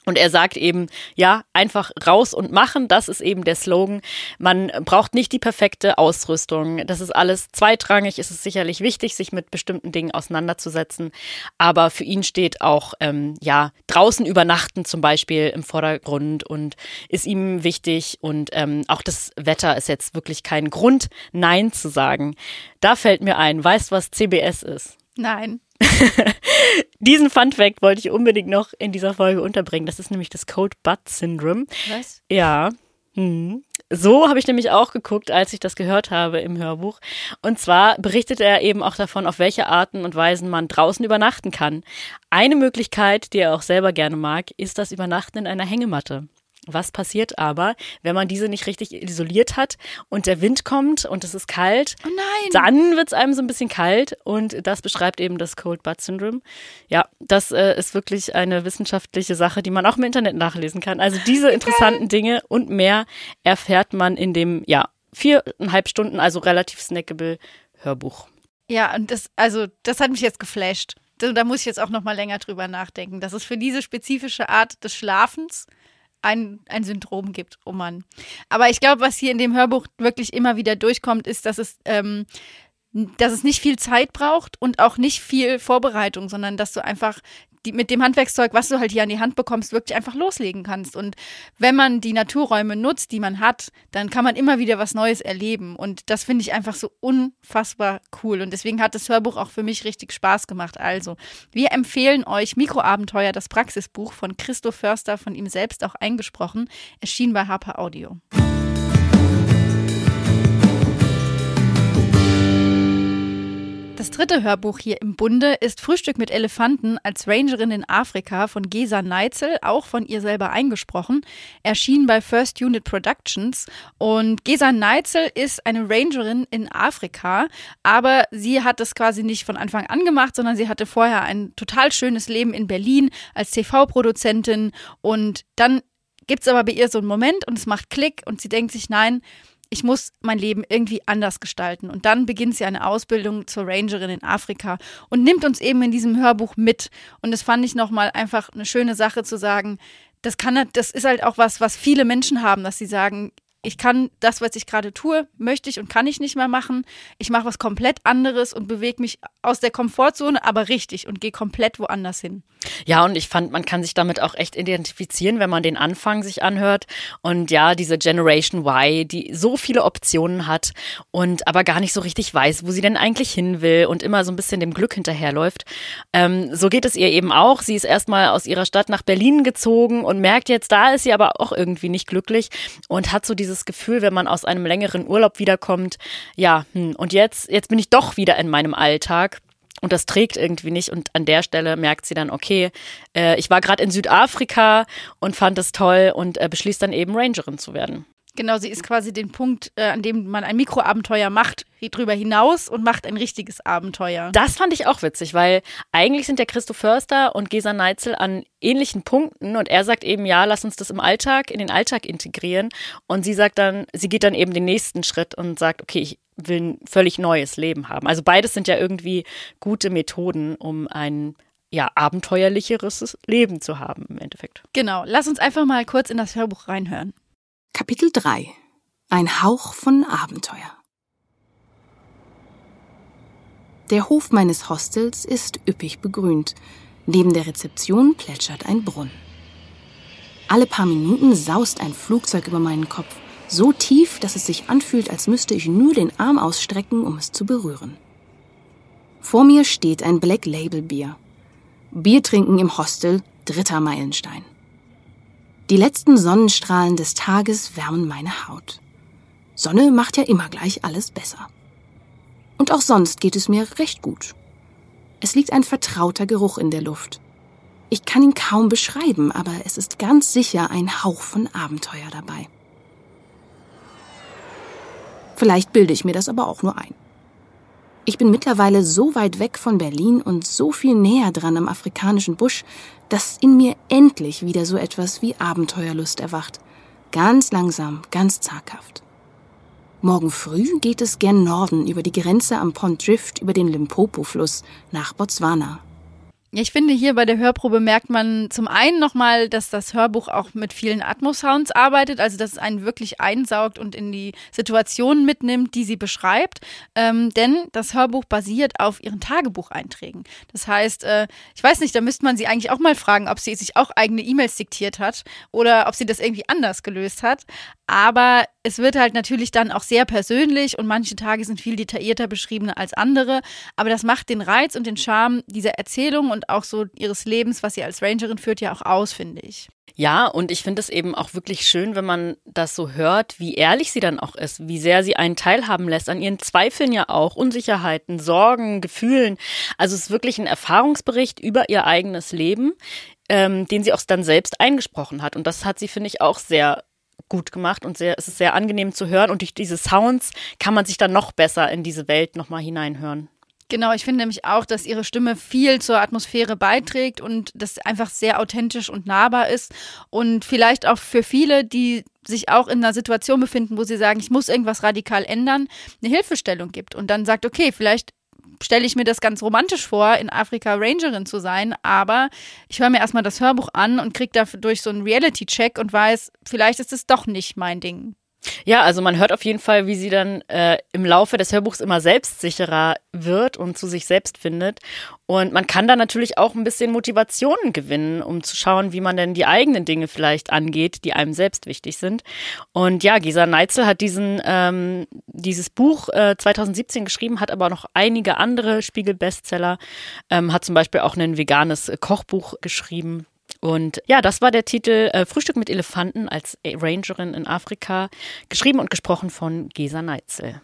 Und er sagt eben, ja, einfach raus und machen, das ist eben der Slogan. Man braucht nicht die perfekte Ausrüstung. Das ist alles zweitrangig. Es ist sicherlich wichtig, sich mit bestimmten Dingen auseinanderzusetzen. Aber für ihn steht auch, ähm, ja, draußen übernachten zum Beispiel im Vordergrund und ist ihm wichtig. Und ähm, auch das Wetter ist jetzt wirklich kein Grund, Nein zu sagen. Da fällt mir ein, weißt du, was CBS ist? Nein. Diesen Fun Fact wollte ich unbedingt noch in dieser Folge unterbringen. Das ist nämlich das Code Butt Syndrome. Was? Ja. Hm. So habe ich nämlich auch geguckt, als ich das gehört habe im Hörbuch. Und zwar berichtet er eben auch davon, auf welche Arten und Weisen man draußen übernachten kann. Eine Möglichkeit, die er auch selber gerne mag, ist das Übernachten in einer Hängematte. Was passiert aber, wenn man diese nicht richtig isoliert hat und der Wind kommt und es ist kalt? Oh nein! Dann wird es einem so ein bisschen kalt und das beschreibt eben das Cold Butt Syndrome. Ja, das äh, ist wirklich eine wissenschaftliche Sache, die man auch im Internet nachlesen kann. Also diese interessanten Dinge und mehr erfährt man in dem, ja, viereinhalb Stunden, also relativ snackable Hörbuch. Ja, und das, also, das hat mich jetzt geflasht. Da, da muss ich jetzt auch noch mal länger drüber nachdenken, dass es für diese spezifische Art des Schlafens ein, ein Syndrom gibt. Oh Mann. Aber ich glaube, was hier in dem Hörbuch wirklich immer wieder durchkommt, ist, dass es, ähm, dass es nicht viel Zeit braucht und auch nicht viel Vorbereitung, sondern dass du einfach die, mit dem Handwerkszeug, was du halt hier an die Hand bekommst, wirklich einfach loslegen kannst. Und wenn man die Naturräume nutzt, die man hat, dann kann man immer wieder was Neues erleben. Und das finde ich einfach so unfassbar cool. Und deswegen hat das Hörbuch auch für mich richtig Spaß gemacht. Also, wir empfehlen euch Mikroabenteuer, das Praxisbuch von Christoph Förster, von ihm selbst auch eingesprochen, erschien bei Harper Audio. Das dritte Hörbuch hier im Bunde ist Frühstück mit Elefanten als Rangerin in Afrika von Gesa Neitzel, auch von ihr selber eingesprochen, erschien bei First Unit Productions. Und Gesa Neitzel ist eine Rangerin in Afrika, aber sie hat es quasi nicht von Anfang an gemacht, sondern sie hatte vorher ein total schönes Leben in Berlin als TV-Produzentin und dann gibt es aber bei ihr so einen Moment und es macht Klick und sie denkt sich, nein, ich muss mein Leben irgendwie anders gestalten. Und dann beginnt sie eine Ausbildung zur Rangerin in Afrika und nimmt uns eben in diesem Hörbuch mit. Und das fand ich nochmal einfach eine schöne Sache zu sagen. Das kann, das ist halt auch was, was viele Menschen haben, dass sie sagen, ich kann das, was ich gerade tue, möchte ich und kann ich nicht mehr machen. Ich mache was komplett anderes und bewege mich aus der Komfortzone, aber richtig und gehe komplett woanders hin. Ja, und ich fand, man kann sich damit auch echt identifizieren, wenn man den Anfang sich anhört. Und ja, diese Generation Y, die so viele Optionen hat und aber gar nicht so richtig weiß, wo sie denn eigentlich hin will und immer so ein bisschen dem Glück hinterherläuft. Ähm, so geht es ihr eben auch. Sie ist erstmal aus ihrer Stadt nach Berlin gezogen und merkt jetzt, da ist sie aber auch irgendwie nicht glücklich und hat so diese dieses Gefühl, wenn man aus einem längeren Urlaub wiederkommt, ja, hm, und jetzt, jetzt bin ich doch wieder in meinem Alltag. Und das trägt irgendwie nicht. Und an der Stelle merkt sie dann, okay, äh, ich war gerade in Südafrika und fand es toll und äh, beschließt dann eben Rangerin zu werden. Genau, sie ist quasi den Punkt, äh, an dem man ein Mikroabenteuer macht, drüber hinaus und macht ein richtiges Abenteuer. Das fand ich auch witzig, weil eigentlich sind ja Christoph Förster und Gesa Neitzel an ähnlichen Punkten und er sagt eben, ja, lass uns das im Alltag, in den Alltag integrieren. Und sie sagt dann, sie geht dann eben den nächsten Schritt und sagt, okay, ich will ein völlig neues Leben haben. Also beides sind ja irgendwie gute Methoden, um ein ja, abenteuerlicheres Leben zu haben im Endeffekt. Genau, lass uns einfach mal kurz in das Hörbuch reinhören. Kapitel 3 Ein Hauch von Abenteuer Der Hof meines Hostels ist üppig begrünt. Neben der Rezeption plätschert ein Brunnen. Alle paar Minuten saust ein Flugzeug über meinen Kopf, so tief, dass es sich anfühlt, als müsste ich nur den Arm ausstrecken, um es zu berühren. Vor mir steht ein Black Label Bier. Bier trinken im Hostel, dritter Meilenstein. Die letzten Sonnenstrahlen des Tages wärmen meine Haut. Sonne macht ja immer gleich alles besser. Und auch sonst geht es mir recht gut. Es liegt ein vertrauter Geruch in der Luft. Ich kann ihn kaum beschreiben, aber es ist ganz sicher ein Hauch von Abenteuer dabei. Vielleicht bilde ich mir das aber auch nur ein. Ich bin mittlerweile so weit weg von Berlin und so viel näher dran am afrikanischen Busch, dass in mir endlich wieder so etwas wie Abenteuerlust erwacht. Ganz langsam, ganz zaghaft. Morgen früh geht es gern Norden über die Grenze am Pond Drift über den Limpopo-Fluss nach Botswana. Ich finde, hier bei der Hörprobe merkt man zum einen nochmal, dass das Hörbuch auch mit vielen Atmosounds arbeitet, also dass es einen wirklich einsaugt und in die Situationen mitnimmt, die sie beschreibt. Ähm, denn das Hörbuch basiert auf ihren Tagebucheinträgen. Das heißt, äh, ich weiß nicht, da müsste man sie eigentlich auch mal fragen, ob sie sich auch eigene E-Mails diktiert hat oder ob sie das irgendwie anders gelöst hat. Aber es wird halt natürlich dann auch sehr persönlich und manche Tage sind viel detaillierter beschrieben als andere. Aber das macht den Reiz und den Charme dieser Erzählung und auch so ihres Lebens, was sie als Rangerin führt, ja auch aus, finde ich. Ja, und ich finde es eben auch wirklich schön, wenn man das so hört, wie ehrlich sie dann auch ist, wie sehr sie einen teilhaben lässt an ihren Zweifeln ja auch, Unsicherheiten, Sorgen, Gefühlen. Also es ist wirklich ein Erfahrungsbericht über ihr eigenes Leben ähm, den sie auch dann selbst eingesprochen hat. Und das hat sie, finde ich, auch sehr gut gemacht und sehr, es ist sehr angenehm zu hören. Und durch diese Sounds kann man sich dann noch besser in diese Welt nochmal hineinhören. Genau, ich finde nämlich auch, dass ihre Stimme viel zur Atmosphäre beiträgt und das einfach sehr authentisch und nahbar ist. Und vielleicht auch für viele, die sich auch in einer Situation befinden, wo sie sagen, ich muss irgendwas radikal ändern, eine Hilfestellung gibt und dann sagt, okay, vielleicht stelle ich mir das ganz romantisch vor, in Afrika Rangerin zu sein, aber ich höre mir erstmal das Hörbuch an und kriege dadurch so einen Reality-Check und weiß, vielleicht ist es doch nicht mein Ding. Ja, also man hört auf jeden Fall, wie sie dann äh, im Laufe des Hörbuchs immer selbstsicherer wird und zu sich selbst findet. Und man kann da natürlich auch ein bisschen Motivationen gewinnen, um zu schauen, wie man denn die eigenen Dinge vielleicht angeht, die einem selbst wichtig sind. Und ja, Gisa Neitzel hat diesen, ähm, dieses Buch äh, 2017 geschrieben, hat aber noch einige andere Spiegel-Bestseller, ähm, hat zum Beispiel auch ein veganes Kochbuch geschrieben. Und ja, das war der Titel äh, Frühstück mit Elefanten als Rangerin in Afrika, geschrieben und gesprochen von Gesa Neitzel.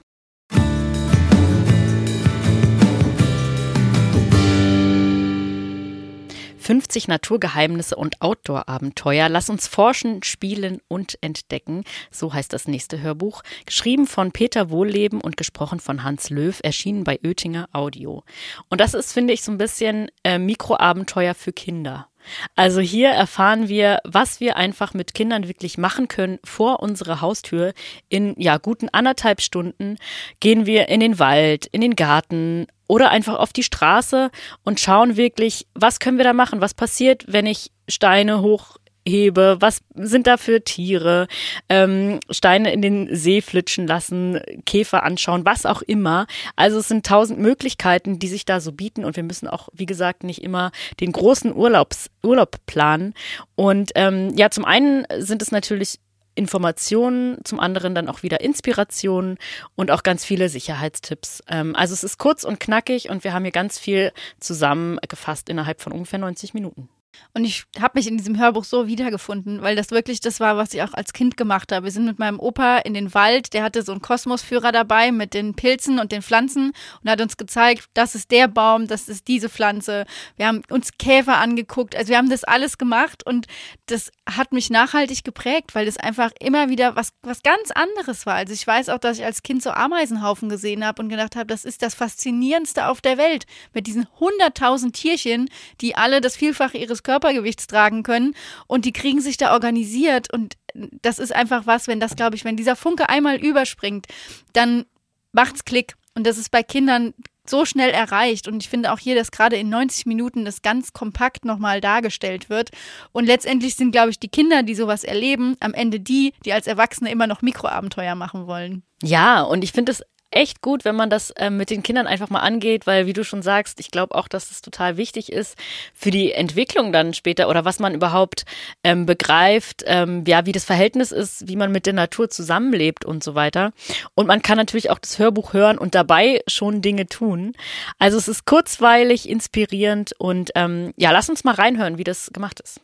»50 Naturgeheimnisse und Outdoor-Abenteuer. Lass uns forschen, spielen und entdecken.« So heißt das nächste Hörbuch. Geschrieben von Peter Wohlleben und gesprochen von Hans Löw, erschienen bei Oettinger Audio. Und das ist, finde ich, so ein bisschen äh, Mikroabenteuer für Kinder. Also hier erfahren wir, was wir einfach mit Kindern wirklich machen können vor unserer Haustür. In ja guten anderthalb Stunden gehen wir in den Wald, in den Garten oder einfach auf die Straße und schauen wirklich, was können wir da machen? Was passiert, wenn ich Steine hoch hebe, was sind da für Tiere, ähm, Steine in den See flitschen lassen, Käfer anschauen, was auch immer. Also es sind tausend Möglichkeiten, die sich da so bieten und wir müssen auch, wie gesagt, nicht immer den großen Urlaubs, Urlaub planen. Und ähm, ja, zum einen sind es natürlich Informationen, zum anderen dann auch wieder Inspirationen und auch ganz viele Sicherheitstipps. Ähm, also es ist kurz und knackig und wir haben hier ganz viel zusammengefasst innerhalb von ungefähr 90 Minuten. Und ich habe mich in diesem Hörbuch so wiedergefunden, weil das wirklich das war, was ich auch als Kind gemacht habe. Wir sind mit meinem Opa in den Wald, der hatte so einen Kosmosführer dabei mit den Pilzen und den Pflanzen und hat uns gezeigt, das ist der Baum, das ist diese Pflanze. Wir haben uns Käfer angeguckt, also wir haben das alles gemacht und das hat mich nachhaltig geprägt, weil das einfach immer wieder was, was ganz anderes war. Also ich weiß auch, dass ich als Kind so Ameisenhaufen gesehen habe und gedacht habe, das ist das Faszinierendste auf der Welt mit diesen hunderttausend Tierchen, die alle das Vielfache ihres Körpergewichts tragen können und die kriegen sich da organisiert und das ist einfach was, wenn das, glaube ich, wenn dieser Funke einmal überspringt, dann macht's Klick. Und das ist bei Kindern so schnell erreicht. Und ich finde auch hier, dass gerade in 90 Minuten das ganz kompakt nochmal dargestellt wird. Und letztendlich sind, glaube ich, die Kinder, die sowas erleben, am Ende die, die als Erwachsene immer noch Mikroabenteuer machen wollen. Ja, und ich finde es echt gut, wenn man das ähm, mit den Kindern einfach mal angeht, weil wie du schon sagst, ich glaube auch, dass es total wichtig ist für die Entwicklung dann später oder was man überhaupt ähm, begreift, ähm, ja, wie das Verhältnis ist, wie man mit der Natur zusammenlebt und so weiter. Und man kann natürlich auch das Hörbuch hören und dabei schon Dinge tun. Also es ist kurzweilig, inspirierend und ähm, ja, lass uns mal reinhören, wie das gemacht ist.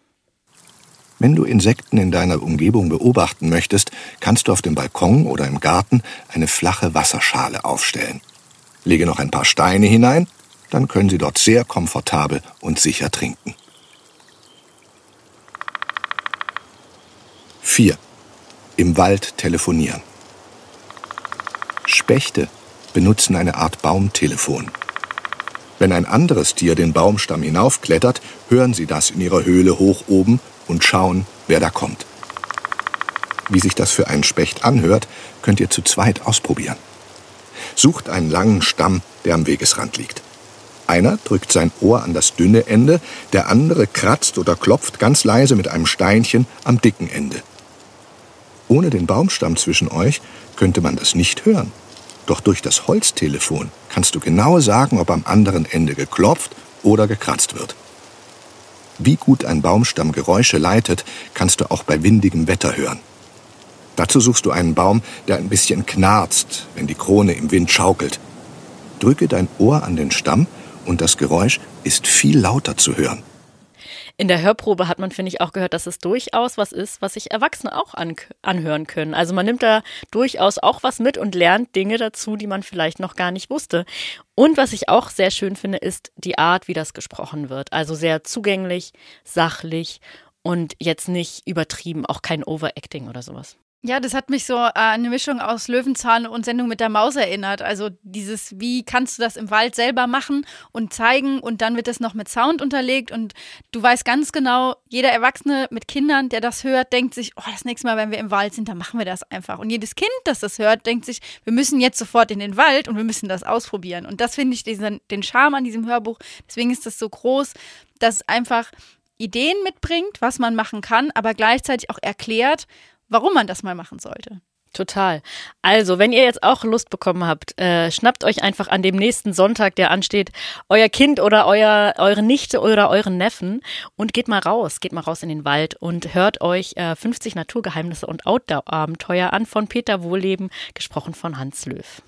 Wenn du Insekten in deiner Umgebung beobachten möchtest, kannst du auf dem Balkon oder im Garten eine flache Wasserschale aufstellen. Lege noch ein paar Steine hinein, dann können sie dort sehr komfortabel und sicher trinken. 4. Im Wald telefonieren. Spechte benutzen eine Art Baumtelefon. Wenn ein anderes Tier den Baumstamm hinaufklettert, hören sie das in ihrer Höhle hoch oben und schauen, wer da kommt. Wie sich das für einen Specht anhört, könnt ihr zu zweit ausprobieren. Sucht einen langen Stamm, der am Wegesrand liegt. Einer drückt sein Ohr an das dünne Ende, der andere kratzt oder klopft ganz leise mit einem Steinchen am dicken Ende. Ohne den Baumstamm zwischen euch könnte man das nicht hören. Doch durch das Holztelefon kannst du genau sagen, ob am anderen Ende geklopft oder gekratzt wird. Wie gut ein Baumstamm Geräusche leitet, kannst du auch bei windigem Wetter hören. Dazu suchst du einen Baum, der ein bisschen knarzt, wenn die Krone im Wind schaukelt. Drücke dein Ohr an den Stamm und das Geräusch ist viel lauter zu hören. In der Hörprobe hat man, finde ich, auch gehört, dass es durchaus was ist, was sich Erwachsene auch an, anhören können. Also man nimmt da durchaus auch was mit und lernt Dinge dazu, die man vielleicht noch gar nicht wusste. Und was ich auch sehr schön finde, ist die Art, wie das gesprochen wird. Also sehr zugänglich, sachlich und jetzt nicht übertrieben, auch kein Overacting oder sowas. Ja, das hat mich so an eine Mischung aus Löwenzahn und Sendung mit der Maus erinnert. Also dieses, wie kannst du das im Wald selber machen und zeigen und dann wird das noch mit Sound unterlegt und du weißt ganz genau, jeder Erwachsene mit Kindern, der das hört, denkt sich, oh, das nächste Mal, wenn wir im Wald sind, dann machen wir das einfach. Und jedes Kind, das das hört, denkt sich, wir müssen jetzt sofort in den Wald und wir müssen das ausprobieren. Und das finde ich diesen, den Charme an diesem Hörbuch. Deswegen ist das so groß, dass es einfach Ideen mitbringt, was man machen kann, aber gleichzeitig auch erklärt, warum man das mal machen sollte. Total. Also, wenn ihr jetzt auch Lust bekommen habt, äh, schnappt euch einfach an dem nächsten Sonntag, der ansteht, euer Kind oder euer, eure Nichte oder euren Neffen und geht mal raus, geht mal raus in den Wald und hört euch äh, 50 Naturgeheimnisse und Outdoor-Abenteuer an von Peter Wohleben, gesprochen von Hans Löw.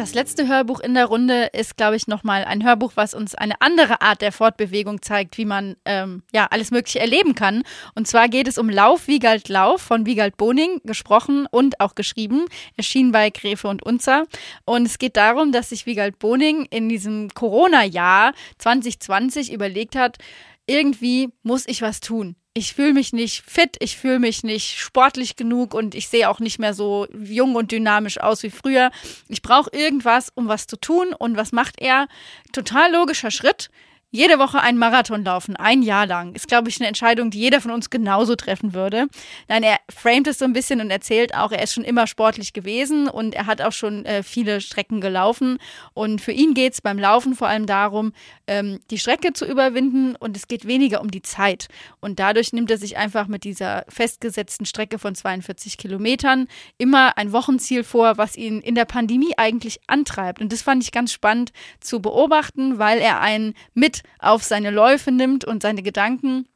Das letzte Hörbuch in der Runde ist, glaube ich, nochmal ein Hörbuch, was uns eine andere Art der Fortbewegung zeigt, wie man ähm, ja alles Mögliche erleben kann. Und zwar geht es um Lauf, Wiegald Lauf von Wiegald Boning, gesprochen und auch geschrieben, erschienen bei Gräfe und Unzer. Und es geht darum, dass sich Wiegald Boning in diesem Corona-Jahr 2020 überlegt hat, irgendwie muss ich was tun ich fühle mich nicht fit, ich fühle mich nicht sportlich genug und ich sehe auch nicht mehr so jung und dynamisch aus wie früher. Ich brauche irgendwas, um was zu tun. Und was macht er? Total logischer Schritt jede Woche einen Marathon laufen, ein Jahr lang, ist, glaube ich, eine Entscheidung, die jeder von uns genauso treffen würde. Nein, er framet es so ein bisschen und erzählt auch, er ist schon immer sportlich gewesen und er hat auch schon äh, viele Strecken gelaufen. Und für ihn geht es beim Laufen vor allem darum, ähm, die Strecke zu überwinden und es geht weniger um die Zeit. Und dadurch nimmt er sich einfach mit dieser festgesetzten Strecke von 42 Kilometern immer ein Wochenziel vor, was ihn in der Pandemie eigentlich antreibt. Und das fand ich ganz spannend zu beobachten, weil er einen mit auf seine Läufe nimmt und seine Gedanken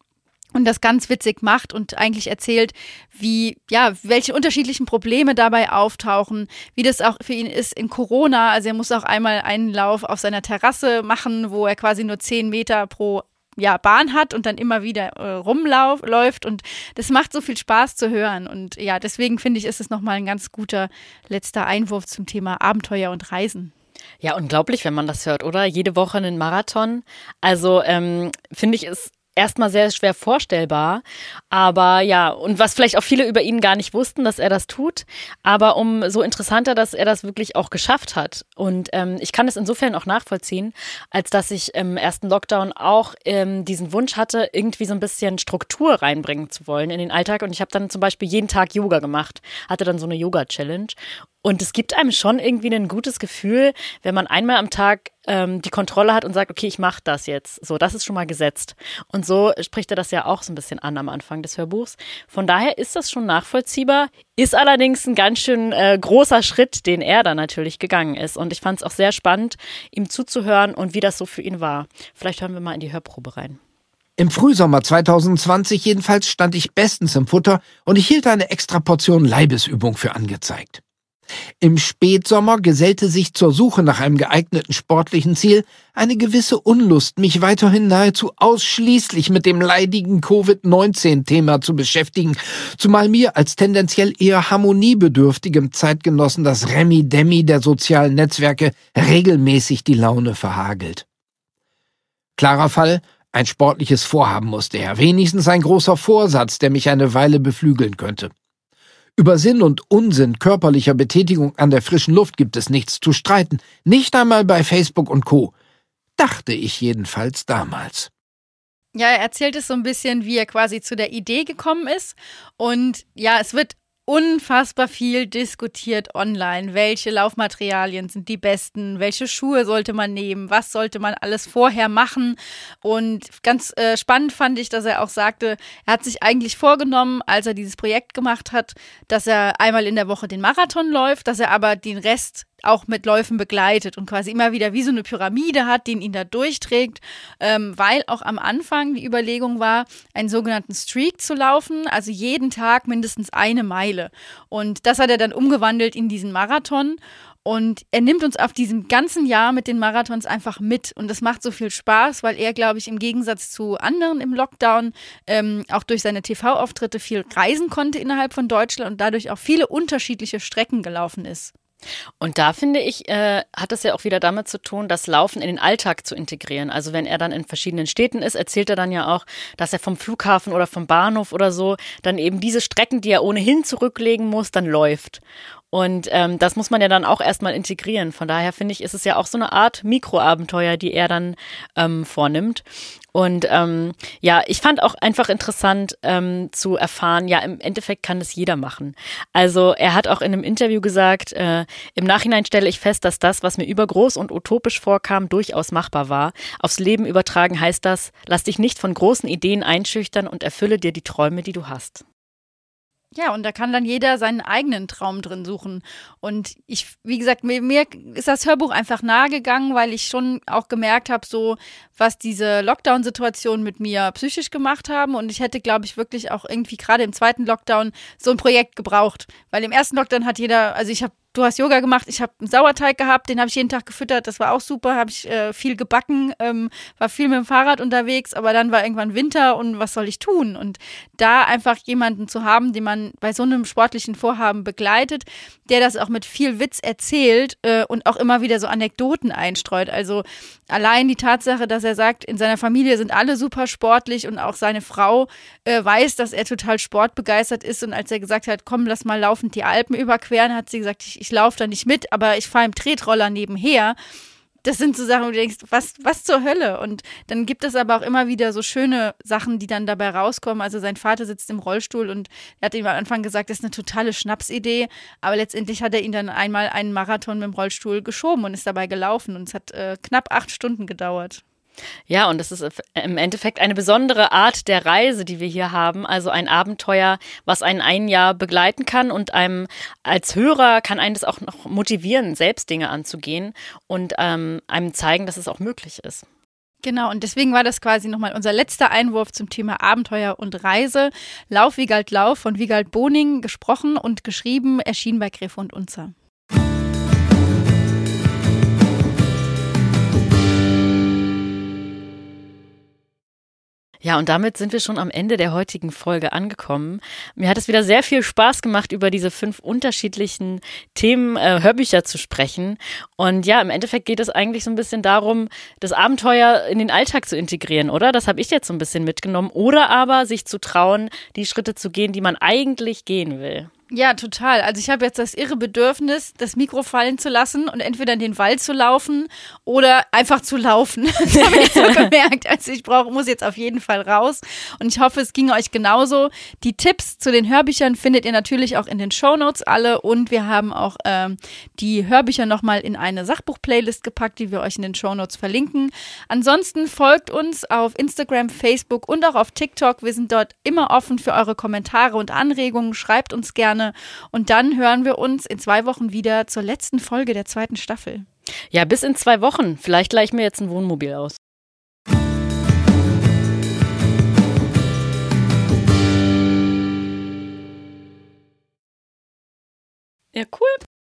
und das ganz witzig macht und eigentlich erzählt, wie, ja, welche unterschiedlichen Probleme dabei auftauchen, wie das auch für ihn ist in Corona. Also er muss auch einmal einen Lauf auf seiner Terrasse machen, wo er quasi nur zehn Meter pro ja, Bahn hat und dann immer wieder äh, rumläuft und das macht so viel Spaß zu hören und ja, deswegen finde ich, ist es nochmal ein ganz guter letzter Einwurf zum Thema Abenteuer und Reisen. Ja, unglaublich, wenn man das hört, oder? Jede Woche einen Marathon. Also ähm, finde ich, ist erstmal sehr schwer vorstellbar. Aber ja, und was vielleicht auch viele über ihn gar nicht wussten, dass er das tut. Aber umso interessanter, dass er das wirklich auch geschafft hat. Und ähm, ich kann es insofern auch nachvollziehen, als dass ich im ersten Lockdown auch ähm, diesen Wunsch hatte, irgendwie so ein bisschen Struktur reinbringen zu wollen in den Alltag. Und ich habe dann zum Beispiel jeden Tag Yoga gemacht, hatte dann so eine Yoga-Challenge. Und es gibt einem schon irgendwie ein gutes Gefühl, wenn man einmal am Tag ähm, die Kontrolle hat und sagt, okay, ich mache das jetzt. So, das ist schon mal gesetzt. Und so spricht er das ja auch so ein bisschen an am Anfang des Hörbuchs. Von daher ist das schon nachvollziehbar, ist allerdings ein ganz schön äh, großer Schritt, den er da natürlich gegangen ist. Und ich fand es auch sehr spannend, ihm zuzuhören und wie das so für ihn war. Vielleicht hören wir mal in die Hörprobe rein. Im Frühsommer 2020 jedenfalls stand ich bestens im Futter und ich hielt eine extra Portion Leibesübung für angezeigt. Im Spätsommer gesellte sich zur Suche nach einem geeigneten sportlichen Ziel eine gewisse Unlust, mich weiterhin nahezu ausschließlich mit dem leidigen Covid-19-Thema zu beschäftigen, zumal mir als tendenziell eher harmoniebedürftigem Zeitgenossen das Remi-Demi der sozialen Netzwerke regelmäßig die Laune verhagelt. Klarer Fall, ein sportliches Vorhaben musste her, wenigstens ein großer Vorsatz, der mich eine Weile beflügeln könnte. Über Sinn und Unsinn körperlicher Betätigung an der frischen Luft gibt es nichts zu streiten, nicht einmal bei Facebook und Co. Dachte ich jedenfalls damals. Ja, er erzählt es so ein bisschen, wie er quasi zu der Idee gekommen ist. Und ja, es wird unfassbar viel diskutiert online. Welche Laufmaterialien sind die besten? Welche Schuhe sollte man nehmen? Was sollte man alles vorher machen? Und ganz äh, spannend fand ich, dass er auch sagte, er hat sich eigentlich vorgenommen, als er dieses Projekt gemacht hat, dass er einmal in der Woche den Marathon läuft, dass er aber den Rest auch mit Läufen begleitet und quasi immer wieder wie so eine Pyramide hat, den ihn da durchträgt, ähm, weil auch am Anfang die Überlegung war, einen sogenannten Streak zu laufen, also jeden Tag mindestens eine Meile. Und das hat er dann umgewandelt in diesen Marathon. Und er nimmt uns auf diesem ganzen Jahr mit den Marathons einfach mit. Und das macht so viel Spaß, weil er, glaube ich, im Gegensatz zu anderen im Lockdown ähm, auch durch seine TV-Auftritte viel reisen konnte innerhalb von Deutschland und dadurch auch viele unterschiedliche Strecken gelaufen ist. Und da finde ich, äh, hat es ja auch wieder damit zu tun, das Laufen in den Alltag zu integrieren. Also wenn er dann in verschiedenen Städten ist, erzählt er dann ja auch, dass er vom Flughafen oder vom Bahnhof oder so dann eben diese Strecken, die er ohnehin zurücklegen muss, dann läuft. Und ähm, das muss man ja dann auch erstmal integrieren. Von daher finde ich, ist es ja auch so eine Art Mikroabenteuer, die er dann ähm, vornimmt. Und ähm, ja, ich fand auch einfach interessant ähm, zu erfahren, ja, im Endeffekt kann das jeder machen. Also er hat auch in einem Interview gesagt, äh, im Nachhinein stelle ich fest, dass das, was mir übergroß und utopisch vorkam, durchaus machbar war. Aufs Leben übertragen heißt das, lass dich nicht von großen Ideen einschüchtern und erfülle dir die Träume, die du hast. Ja, und da kann dann jeder seinen eigenen Traum drin suchen. Und ich, wie gesagt, mir, mir ist das Hörbuch einfach nahegegangen, weil ich schon auch gemerkt habe, so was diese Lockdown-Situation mit mir psychisch gemacht haben. Und ich hätte, glaube ich, wirklich auch irgendwie gerade im zweiten Lockdown so ein Projekt gebraucht. Weil im ersten Lockdown hat jeder, also ich habe du hast Yoga gemacht, ich habe einen Sauerteig gehabt, den habe ich jeden Tag gefüttert, das war auch super, habe ich äh, viel gebacken, ähm, war viel mit dem Fahrrad unterwegs, aber dann war irgendwann Winter und was soll ich tun? Und da einfach jemanden zu haben, den man bei so einem sportlichen Vorhaben begleitet, der das auch mit viel Witz erzählt äh, und auch immer wieder so Anekdoten einstreut. Also allein die Tatsache, dass er sagt, in seiner Familie sind alle super sportlich und auch seine Frau äh, weiß, dass er total sportbegeistert ist und als er gesagt hat, komm, lass mal laufend die Alpen überqueren, hat sie gesagt, ich ich laufe da nicht mit, aber ich fahre im Tretroller nebenher. Das sind so Sachen, wo du denkst, was, was zur Hölle? Und dann gibt es aber auch immer wieder so schöne Sachen, die dann dabei rauskommen. Also sein Vater sitzt im Rollstuhl und er hat ihm am Anfang gesagt, das ist eine totale Schnapsidee. Aber letztendlich hat er ihn dann einmal einen Marathon mit dem Rollstuhl geschoben und ist dabei gelaufen. Und es hat äh, knapp acht Stunden gedauert. Ja, und es ist im Endeffekt eine besondere Art der Reise, die wir hier haben. Also ein Abenteuer, was einen ein Jahr begleiten kann und einem als Hörer kann einen das auch noch motivieren, selbst Dinge anzugehen und ähm, einem zeigen, dass es auch möglich ist. Genau, und deswegen war das quasi nochmal unser letzter Einwurf zum Thema Abenteuer und Reise. Lauf, Wiegald, Lauf von Wiegald Boning, gesprochen und geschrieben, erschien bei Gräfe und Unzer. Ja, und damit sind wir schon am Ende der heutigen Folge angekommen. Mir hat es wieder sehr viel Spaß gemacht, über diese fünf unterschiedlichen Themen äh, Hörbücher zu sprechen. Und ja, im Endeffekt geht es eigentlich so ein bisschen darum, das Abenteuer in den Alltag zu integrieren, oder? Das habe ich jetzt so ein bisschen mitgenommen. Oder aber sich zu trauen, die Schritte zu gehen, die man eigentlich gehen will. Ja, total. Also ich habe jetzt das irre Bedürfnis, das Mikro fallen zu lassen und entweder in den Wald zu laufen oder einfach zu laufen. Das habe ich so gemerkt. Also ich brauche, muss jetzt auf jeden Fall raus. Und ich hoffe, es ging euch genauso. Die Tipps zu den Hörbüchern findet ihr natürlich auch in den Show Notes alle. Und wir haben auch ähm, die Hörbücher nochmal in eine Sachbuch-Playlist gepackt, die wir euch in den Show Notes verlinken. Ansonsten folgt uns auf Instagram, Facebook und auch auf TikTok. Wir sind dort immer offen für eure Kommentare und Anregungen. Schreibt uns gerne gerne. Und dann hören wir uns in zwei Wochen wieder zur letzten Folge der zweiten Staffel. Ja, bis in zwei Wochen. Vielleicht gleich mir jetzt ein Wohnmobil aus. Ja, cool.